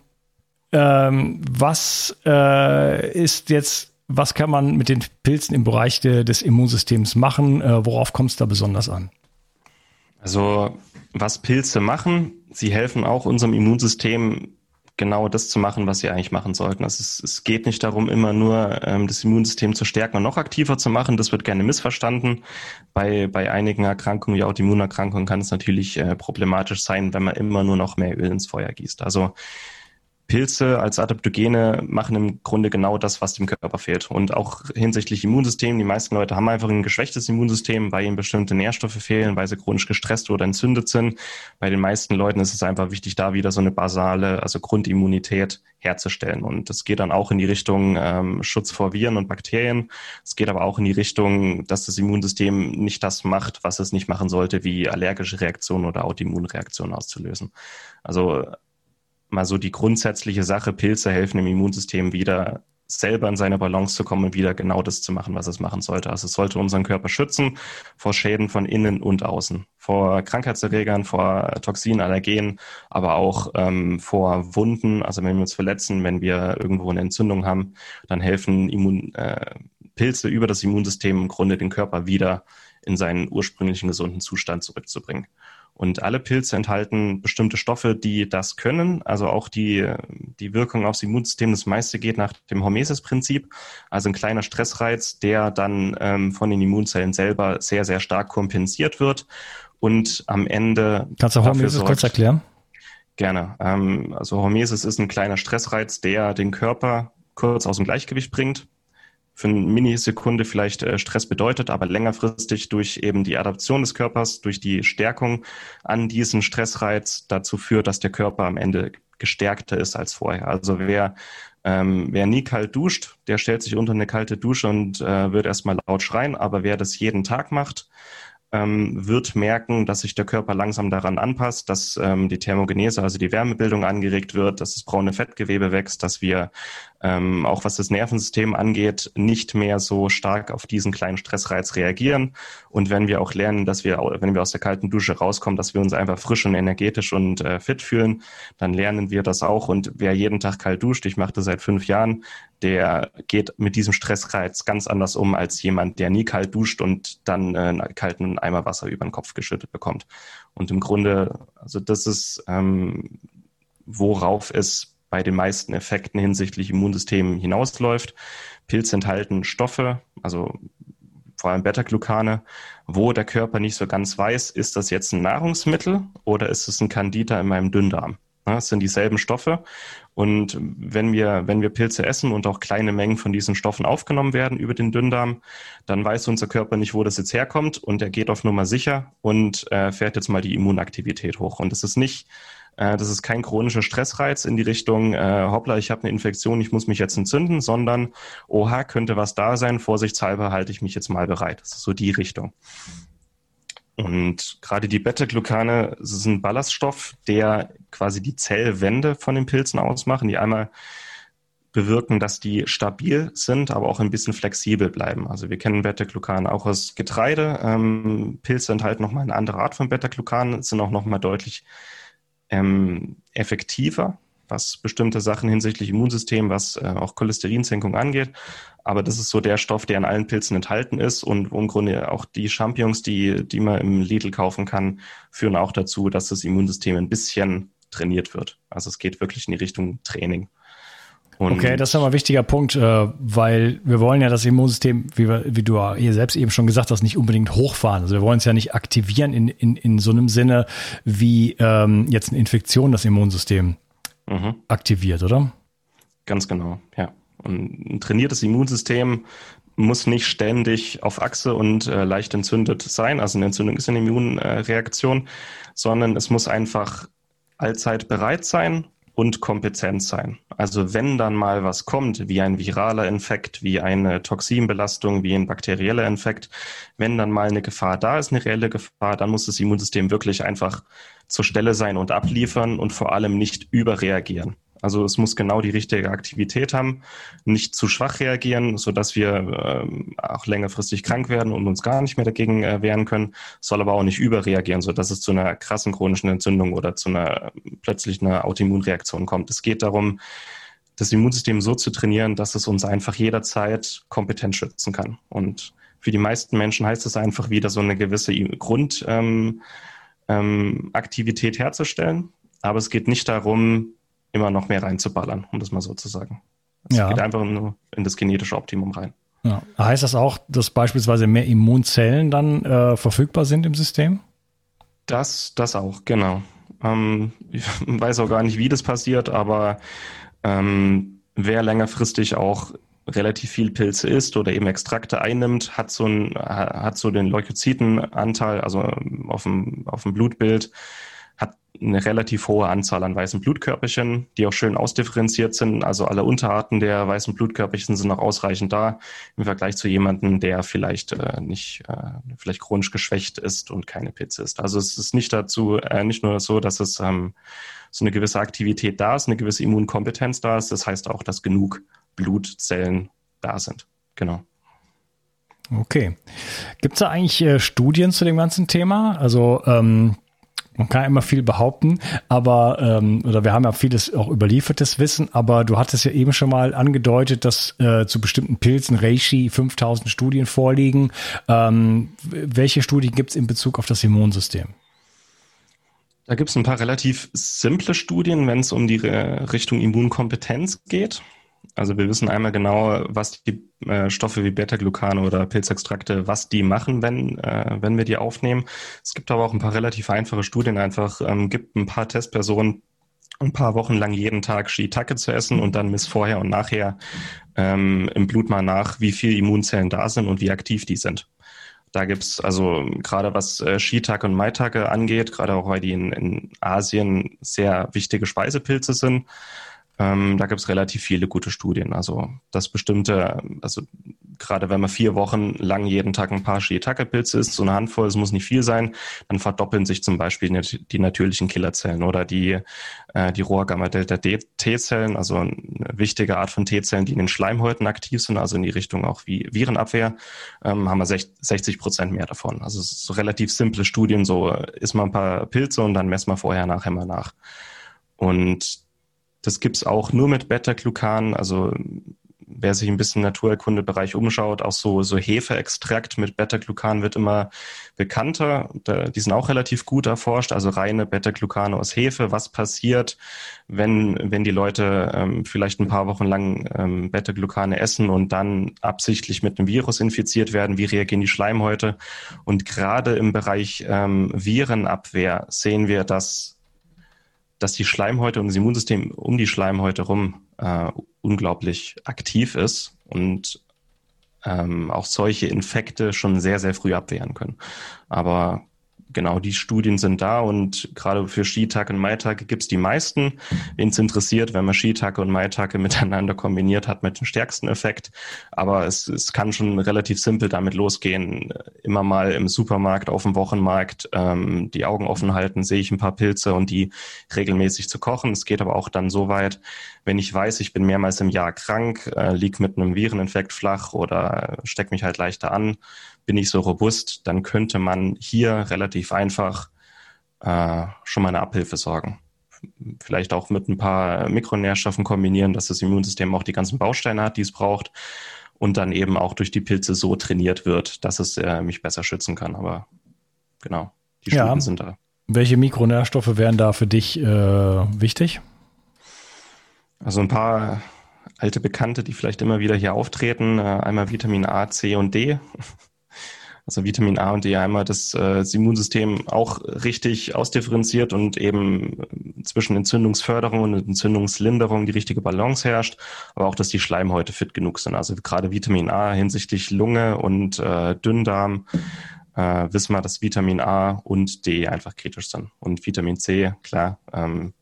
Ähm, was äh, ist jetzt, was kann man mit den Pilzen im Bereich de, des Immunsystems machen? Äh, worauf kommt es da besonders an? Also was Pilze machen, sie helfen auch unserem Immunsystem genau das zu machen, was sie eigentlich machen sollten. Also es, es geht nicht darum, immer nur ähm, das Immunsystem zu stärken und noch aktiver zu machen. Das wird gerne missverstanden. Bei, bei einigen Erkrankungen, wie Autoimmunerkrankungen, kann es natürlich äh, problematisch sein, wenn man immer nur noch mehr Öl ins Feuer gießt. Also Pilze als Adaptogene machen im Grunde genau das, was dem Körper fehlt. Und auch hinsichtlich Immunsystem, die meisten Leute haben einfach ein geschwächtes Immunsystem, weil ihnen bestimmte Nährstoffe fehlen, weil sie chronisch gestresst oder entzündet sind. Bei den meisten Leuten ist es einfach wichtig, da wieder so eine basale, also Grundimmunität herzustellen. Und das geht dann auch in die Richtung ähm, Schutz vor Viren und Bakterien. Es geht aber auch in die Richtung, dass das Immunsystem nicht das macht, was es nicht machen sollte, wie allergische Reaktionen oder Autoimmunreaktionen auszulösen. Also mal so die grundsätzliche Sache, Pilze helfen im Immunsystem wieder selber in seine Balance zu kommen und wieder genau das zu machen, was es machen sollte. Also es sollte unseren Körper schützen vor Schäden von innen und außen, vor Krankheitserregern, vor Toxinen, Allergenen, aber auch ähm, vor Wunden. Also wenn wir uns verletzen, wenn wir irgendwo eine Entzündung haben, dann helfen Immun, äh, Pilze über das Immunsystem im Grunde den Körper wieder in seinen ursprünglichen gesunden Zustand zurückzubringen. Und alle Pilze enthalten bestimmte Stoffe, die das können. Also auch die, die Wirkung aufs Immunsystem, das meiste geht nach dem Hormesis-Prinzip. Also ein kleiner Stressreiz, der dann ähm, von den Immunzellen selber sehr, sehr stark kompensiert wird. Und am Ende. Kannst du Hormesis kurz erklären? Gerne. Ähm, also Hormesis ist ein kleiner Stressreiz, der den Körper kurz aus dem Gleichgewicht bringt für eine Minisekunde vielleicht äh, Stress bedeutet, aber längerfristig durch eben die Adaption des Körpers, durch die Stärkung an diesen Stressreiz dazu führt, dass der Körper am Ende gestärkter ist als vorher. Also wer, ähm, wer nie kalt duscht, der stellt sich unter eine kalte Dusche und äh, wird erstmal laut schreien, aber wer das jeden Tag macht, ähm, wird merken, dass sich der Körper langsam daran anpasst, dass ähm, die Thermogenese, also die Wärmebildung angeregt wird, dass das braune Fettgewebe wächst, dass wir ähm, auch was das Nervensystem angeht, nicht mehr so stark auf diesen kleinen Stressreiz reagieren. Und wenn wir auch lernen, dass wir, wenn wir aus der kalten Dusche rauskommen, dass wir uns einfach frisch und energetisch und äh, fit fühlen, dann lernen wir das auch. Und wer jeden Tag kalt duscht, ich mache das seit fünf Jahren, der geht mit diesem Stressreiz ganz anders um als jemand, der nie kalt duscht und dann äh, einen kalten Eimer Wasser über den Kopf geschüttet bekommt. Und im Grunde, also das ist, ähm, worauf es bei den meisten Effekten hinsichtlich Immunsystem hinausläuft. Pilze enthalten Stoffe, also vor allem Beta-Glucane, wo der Körper nicht so ganz weiß, ist das jetzt ein Nahrungsmittel oder ist es ein Candida in meinem Dünndarm? Es sind dieselben Stoffe. Und wenn wir, wenn wir Pilze essen und auch kleine Mengen von diesen Stoffen aufgenommen werden über den Dünndarm, dann weiß unser Körper nicht, wo das jetzt herkommt und er geht auf Nummer sicher und äh, fährt jetzt mal die Immunaktivität hoch. Und das ist nicht äh, das ist kein chronischer Stressreiz in die Richtung, äh, hoppla, ich habe eine Infektion, ich muss mich jetzt entzünden, sondern, oha, könnte was da sein, vorsichtshalber halte ich mich jetzt mal bereit. Das ist so die Richtung. Und gerade die Beta-Glucane ist ein Ballaststoff, der quasi die Zellwände von den Pilzen ausmachen, die einmal bewirken, dass die stabil sind, aber auch ein bisschen flexibel bleiben. Also wir kennen Beta-Glucan auch aus Getreide. Ähm, Pilze enthalten nochmal eine andere Art von Beta-Glucan, sind auch nochmal deutlich ähm, effektiver, was bestimmte Sachen hinsichtlich Immunsystem, was äh, auch Cholesterinsenkung angeht. Aber das ist so der Stoff, der in allen Pilzen enthalten ist und im Grunde auch die Champignons, die, die man im Lidl kaufen kann, führen auch dazu, dass das Immunsystem ein bisschen trainiert wird. Also es geht wirklich in die Richtung Training. Und okay, das ist aber ein wichtiger Punkt, äh, weil wir wollen ja das Immunsystem, wie, wir, wie du hier selbst eben schon gesagt hast, nicht unbedingt hochfahren. Also wir wollen es ja nicht aktivieren in, in, in so einem Sinne, wie ähm, jetzt eine Infektion das Immunsystem mhm. aktiviert, oder? Ganz genau, ja. Und ein trainiertes Immunsystem muss nicht ständig auf Achse und äh, leicht entzündet sein. Also eine Entzündung ist eine Immunreaktion, sondern es muss einfach allzeit bereit sein und kompetent sein. Also wenn dann mal was kommt, wie ein viraler Infekt, wie eine Toxinbelastung, wie ein bakterieller Infekt, wenn dann mal eine Gefahr da ist, eine reelle Gefahr, dann muss das Immunsystem wirklich einfach zur Stelle sein und abliefern und vor allem nicht überreagieren. Also es muss genau die richtige Aktivität haben, nicht zu schwach reagieren, so dass wir äh, auch längerfristig krank werden und uns gar nicht mehr dagegen äh, wehren können, soll aber auch nicht überreagieren, so dass es zu einer krassen chronischen Entzündung oder zu einer plötzlich einer Autoimmunreaktion kommt. Es geht darum, das Immunsystem so zu trainieren, dass es uns einfach jederzeit kompetent schützen kann. Und für die meisten Menschen heißt es einfach wieder so eine gewisse Grundaktivität ähm, ähm, herzustellen. Aber es geht nicht darum, immer noch mehr reinzuballern, um das mal so zu sagen. Es ja. geht einfach nur in das genetische Optimum rein. Ja. Heißt das auch, dass beispielsweise mehr Immunzellen dann äh, verfügbar sind im System? Das, das auch, genau. Ähm, ich weiß auch gar nicht, wie das passiert, aber ähm, wer längerfristig auch relativ viel Pilze isst oder eben Extrakte einnimmt, hat so, ein, hat so den Leukozytenanteil, also auf dem, auf dem Blutbild, eine relativ hohe Anzahl an weißen Blutkörperchen, die auch schön ausdifferenziert sind. Also alle Unterarten der weißen Blutkörperchen sind noch ausreichend da im Vergleich zu jemandem, der vielleicht äh, nicht, äh, vielleicht chronisch geschwächt ist und keine Pilze ist. Also es ist nicht dazu, äh, nicht nur so, dass es ähm, so eine gewisse Aktivität da ist, eine gewisse Immunkompetenz da ist. Das heißt auch, dass genug Blutzellen da sind. Genau. Okay. Gibt es da eigentlich äh, Studien zu dem ganzen Thema? Also ähm, man kann immer viel behaupten, aber ähm, oder wir haben ja vieles auch überliefertes Wissen, aber du hattest ja eben schon mal angedeutet, dass äh, zu bestimmten Pilzen Reishi 5000 Studien vorliegen. Ähm, welche Studien gibt es in Bezug auf das Immunsystem? Da gibt es ein paar relativ simple Studien, wenn es um die Richtung Immunkompetenz geht. Also wir wissen einmal genau, was die äh, Stoffe wie Beta-Glucane oder Pilzextrakte, was die machen, wenn, äh, wenn wir die aufnehmen. Es gibt aber auch ein paar relativ einfache Studien, einfach ähm, gibt ein paar Testpersonen, ein paar Wochen lang jeden Tag Shiitake zu essen und dann misst vorher und nachher ähm, im Blut mal nach, wie viele Immunzellen da sind und wie aktiv die sind. Da gibt's also gerade was äh, Shiitake und Maitake angeht, gerade auch weil die in, in Asien sehr wichtige Speisepilze sind, ähm, da gibt es relativ viele gute Studien. Also das bestimmte, also gerade wenn man vier Wochen lang jeden Tag ein paar Shiitake-Pilze isst, so eine Handvoll, es muss nicht viel sein, dann verdoppeln sich zum Beispiel die, natürlichen Killerzellen oder die, äh, die Rohr-Gamma-Delta-T-Zellen, also eine wichtige Art von T-Zellen, die in den Schleimhäuten aktiv sind, also in die Richtung auch wie Virenabwehr, ähm, haben wir 60 Prozent mehr davon. Also es ist so relativ simple Studien, so isst man ein paar Pilze und dann messen wir vorher, nachher mal nach. Und das gibt's auch nur mit Beta-Glucan, also wer sich ein bisschen im Naturerkundebereich umschaut, auch so, so Hefeextrakt mit Beta-Glucan wird immer bekannter. die sind auch relativ gut erforscht, also reine Beta-Glucane aus Hefe. Was passiert, wenn, wenn die Leute ähm, vielleicht ein paar Wochen lang ähm, Beta-Glucane essen und dann absichtlich mit einem Virus infiziert werden? Wie reagieren die Schleimhäute? Und gerade im Bereich ähm, Virenabwehr sehen wir, dass dass die Schleimhäute und das Immunsystem um die Schleimhäute rum äh, unglaublich aktiv ist und ähm, auch solche Infekte schon sehr, sehr früh abwehren können. Aber genau, die Studien sind da und gerade für Skitag und Maitag gibt es die meisten. Wen es interessiert, wenn man Skitag und Maitag miteinander kombiniert hat, mit dem stärksten Effekt. Aber es, es kann schon relativ simpel damit losgehen. Immer mal im Supermarkt, auf dem Wochenmarkt ähm, die Augen offen halten, sehe ich ein paar Pilze und die regelmäßig zu kochen. Es geht aber auch dann so weit, wenn ich weiß, ich bin mehrmals im Jahr krank, äh, lieg mit einem Vireninfekt flach oder steck mich halt leichter an, bin ich so robust, dann könnte man hier relativ einfach äh, schon mal eine Abhilfe sorgen. Vielleicht auch mit ein paar Mikronährstoffen kombinieren, dass das Immunsystem auch die ganzen Bausteine hat, die es braucht und dann eben auch durch die Pilze so trainiert wird, dass es äh, mich besser schützen kann. Aber genau, die Studien ja. sind da. Welche Mikronährstoffe wären da für dich äh, wichtig? Also ein paar alte Bekannte, die vielleicht immer wieder hier auftreten. Äh, einmal Vitamin A, C und D also Vitamin A und D einmal das, äh, das Immunsystem auch richtig ausdifferenziert und eben zwischen Entzündungsförderung und Entzündungslinderung die richtige Balance herrscht, aber auch, dass die Schleimhäute fit genug sind. Also gerade Vitamin A hinsichtlich Lunge und äh, Dünndarm äh, wissen wir, dass Vitamin A und D einfach kritisch sind. Und Vitamin C, klar, ähm,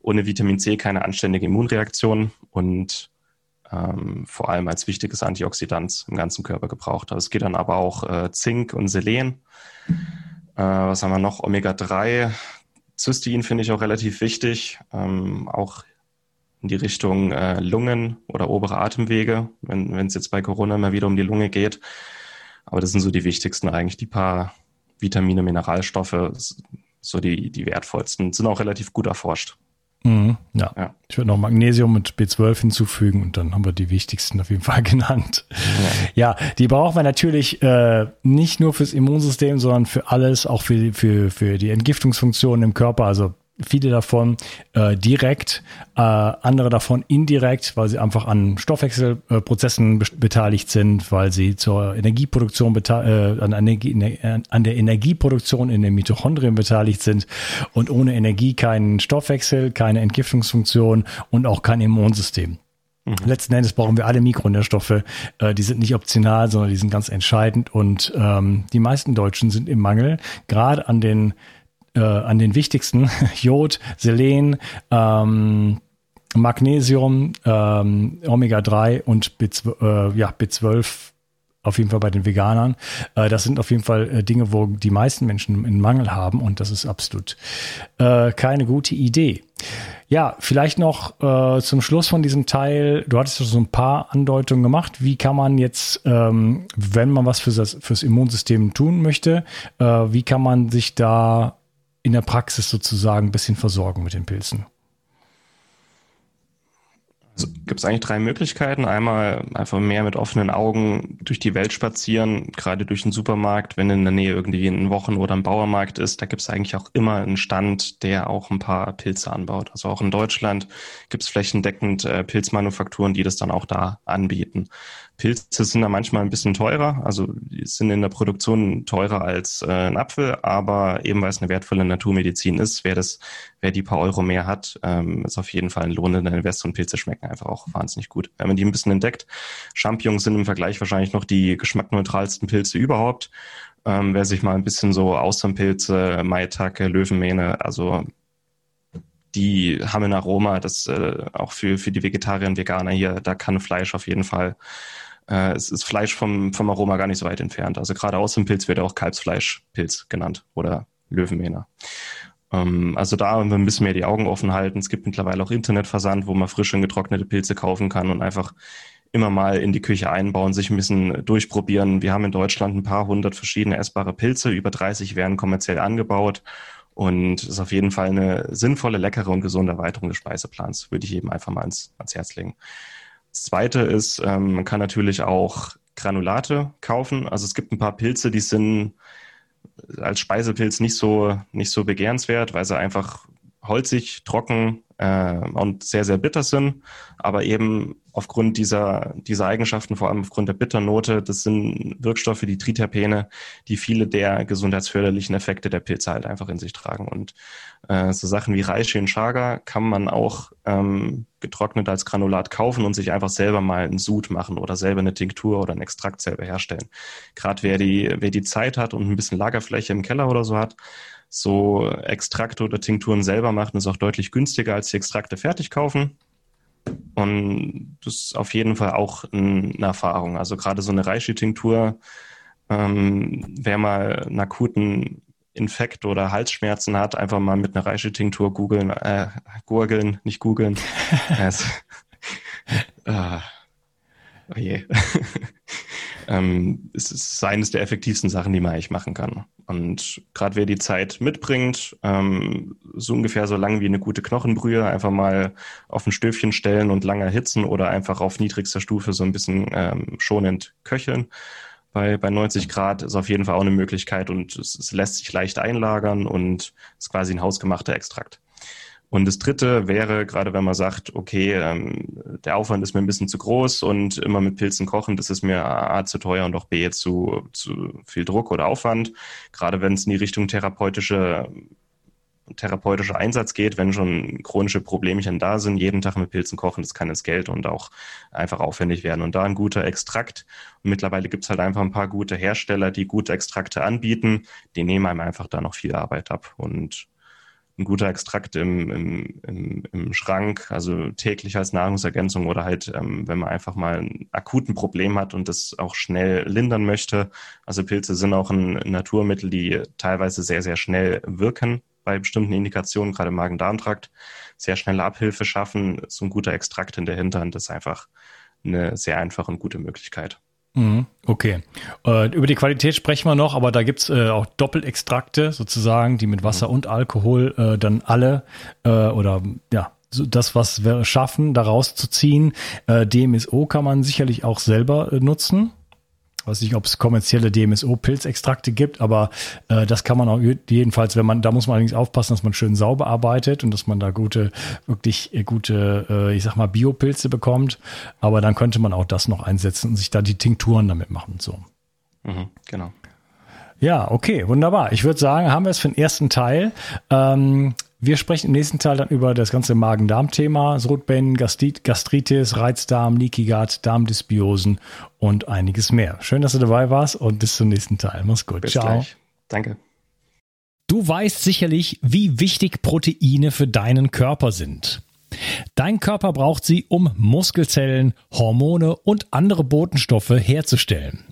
ohne Vitamin C keine anständige Immunreaktion und ähm, vor allem als wichtiges Antioxidant im ganzen Körper gebraucht. Also es geht dann aber auch äh, Zink und Selen. Äh, was haben wir noch? Omega-3. Cystein finde ich auch relativ wichtig. Ähm, auch in die Richtung äh, Lungen oder obere Atemwege, wenn es jetzt bei Corona mal wieder um die Lunge geht. Aber das sind so die wichtigsten eigentlich, die paar Vitamine, Mineralstoffe, so die, die wertvollsten, sind auch relativ gut erforscht. Mhm, ja. ja. Ich würde noch Magnesium und B12 hinzufügen und dann haben wir die wichtigsten auf jeden Fall genannt. Ja, ja die brauchen wir natürlich äh, nicht nur fürs Immunsystem, sondern für alles, auch für, für, für die Entgiftungsfunktionen im Körper. Also viele davon äh, direkt, äh, andere davon indirekt, weil sie einfach an Stoffwechselprozessen be beteiligt sind, weil sie zur Energieproduktion äh, an, Energie, ne, an der Energieproduktion in den Mitochondrien beteiligt sind und ohne Energie keinen Stoffwechsel, keine Entgiftungsfunktion und auch kein Immunsystem. Mhm. Letzten Endes brauchen wir alle Mikronährstoffe. Äh, die sind nicht optional, sondern die sind ganz entscheidend. Und ähm, die meisten Deutschen sind im Mangel, gerade an den äh, an den wichtigsten Jod, Selen, ähm, Magnesium, ähm, Omega-3 und B12, äh, ja, B12 auf jeden Fall bei den Veganern. Äh, das sind auf jeden Fall äh, Dinge, wo die meisten Menschen einen Mangel haben und das ist absolut keine gute Idee. Ja, vielleicht noch zum Schluss von diesem Teil. Du hattest so ein paar Andeutungen gemacht. Wie kann man jetzt, ähm, wenn man was für das, fürs Immunsystem tun möchte, wie kann man sich da in der Praxis sozusagen ein bisschen versorgen mit den Pilzen? Also gibt es eigentlich drei Möglichkeiten. Einmal einfach mehr mit offenen Augen durch die Welt spazieren, gerade durch den Supermarkt, wenn in der Nähe irgendwie ein Wochen- oder ein Bauermarkt ist. Da gibt es eigentlich auch immer einen Stand, der auch ein paar Pilze anbaut. Also auch in Deutschland gibt es flächendeckend äh, Pilzmanufakturen, die das dann auch da anbieten. Pilze sind da manchmal ein bisschen teurer, also die sind in der Produktion teurer als äh, ein Apfel, aber eben weil es eine wertvolle Naturmedizin ist, wer das, wer die paar Euro mehr hat, ähm, ist auf jeden Fall ein lohnender Invest und Pilze schmecken einfach auch wahnsinnig gut. Wenn man die ein bisschen entdeckt, Champignons sind im Vergleich wahrscheinlich noch die geschmackneutralsten Pilze überhaupt. Ähm, wer sich mal ein bisschen so Austernpilze, Maitake, Löwenmähne, also die haben ein Aroma, das äh, auch für, für die Vegetarier und Veganer hier, da kann Fleisch auf jeden Fall äh, es ist Fleisch vom, vom Aroma gar nicht so weit entfernt. Also gerade aus dem Pilz wird auch Kalbsfleischpilz genannt oder Löwenmähner. Ähm, also da ein bisschen mehr die Augen offen halten. Es gibt mittlerweile auch Internetversand, wo man frische und getrocknete Pilze kaufen kann und einfach immer mal in die Küche einbauen, sich ein bisschen durchprobieren. Wir haben in Deutschland ein paar hundert verschiedene essbare Pilze, über 30 werden kommerziell angebaut und ist auf jeden Fall eine sinnvolle, leckere und gesunde Erweiterung des Speiseplans. Würde ich eben einfach mal ans, ans Herz legen. Das zweite ist, ähm, man kann natürlich auch Granulate kaufen. Also es gibt ein paar Pilze, die sind als Speisepilz nicht so, nicht so begehrenswert, weil sie einfach holzig, trocken äh, und sehr, sehr bitter sind. Aber eben aufgrund dieser, dieser Eigenschaften, vor allem aufgrund der Bitternote, das sind Wirkstoffe, die Triterpene, die viele der gesundheitsförderlichen Effekte der Pilze halt einfach in sich tragen. Und äh, so Sachen wie Reishi und Chaga kann man auch ähm, getrocknet als Granulat kaufen und sich einfach selber mal einen Sud machen oder selber eine Tinktur oder ein Extrakt selber herstellen. Gerade wer die, wer die Zeit hat und ein bisschen Lagerfläche im Keller oder so hat, so Extrakte oder Tinkturen selber machen, ist auch deutlich günstiger als die Extrakte fertig kaufen. Und das ist auf jeden Fall auch eine Erfahrung. Also gerade so eine Reishi-Tinktur, ähm, wer mal einen akuten Infekt oder Halsschmerzen hat, einfach mal mit einer Reishi-Tinktur googeln, äh, gurgeln, nicht googeln. äh, oh je. ähm, es ist eines der effektivsten Sachen, die man eigentlich machen kann. Und gerade wer die Zeit mitbringt, ähm, so ungefähr so lang wie eine gute Knochenbrühe, einfach mal auf ein Stöfchen stellen und lange erhitzen oder einfach auf niedrigster Stufe so ein bisschen ähm, schonend köcheln. Bei, bei 90 Grad ist auf jeden Fall auch eine Möglichkeit und es, es lässt sich leicht einlagern und ist quasi ein hausgemachter Extrakt. Und das Dritte wäre, gerade wenn man sagt, okay, ähm, der Aufwand ist mir ein bisschen zu groß und immer mit Pilzen kochen, das ist mir A zu teuer und auch B zu, zu viel Druck oder Aufwand. Gerade wenn es in die Richtung therapeutische therapeutischer Einsatz geht, wenn schon chronische Problemchen da sind, jeden Tag mit Pilzen kochen, das kann ins Geld und auch einfach aufwendig werden. Und da ein guter Extrakt. Und mittlerweile gibt es halt einfach ein paar gute Hersteller, die gute Extrakte anbieten. Die nehmen einem einfach da noch viel Arbeit ab. Und ein guter Extrakt im, im, im, im Schrank, also täglich als Nahrungsergänzung oder halt, ähm, wenn man einfach mal ein akuten Problem hat und das auch schnell lindern möchte. Also Pilze sind auch ein Naturmittel, die teilweise sehr, sehr schnell wirken bei bestimmten Indikationen, gerade im Magen-Darm-Trakt, sehr schnelle Abhilfe schaffen. So ein guter Extrakt in der Hinterhand ist einfach eine sehr einfache und gute Möglichkeit. Mhm, okay. Äh, über die Qualität sprechen wir noch, aber da gibt's äh, auch Doppelextrakte sozusagen, die mit Wasser mhm. und Alkohol äh, dann alle äh, oder ja, das, was wir schaffen, daraus zu ziehen. DMSO kann man sicherlich auch selber nutzen weiß nicht, ob es kommerzielle DMSO-Pilzextrakte gibt, aber äh, das kann man auch jedenfalls, wenn man, da muss man allerdings aufpassen, dass man schön sauber arbeitet und dass man da gute, wirklich äh, gute, äh, ich sag mal, Biopilze bekommt. Aber dann könnte man auch das noch einsetzen und sich da die Tinkturen damit machen. So. Mhm, genau. Ja, okay, wunderbar. Ich würde sagen, haben wir es für den ersten Teil. Ähm, wir sprechen im nächsten Teil dann über das ganze Magen-Darm-Thema, Sodbrennen, Gastritis, Reizdarm, Leaky Gut, Darmdysbiosen und einiges mehr. Schön, dass du dabei warst und bis zum nächsten Teil. Mach's gut. Bis Ciao. Gleich. Danke. Du weißt sicherlich, wie wichtig Proteine für deinen Körper sind. Dein Körper braucht sie, um Muskelzellen, Hormone und andere Botenstoffe herzustellen.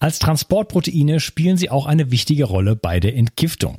Als Transportproteine spielen sie auch eine wichtige Rolle bei der Entgiftung.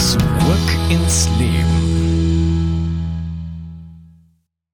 Zurück ins Leben.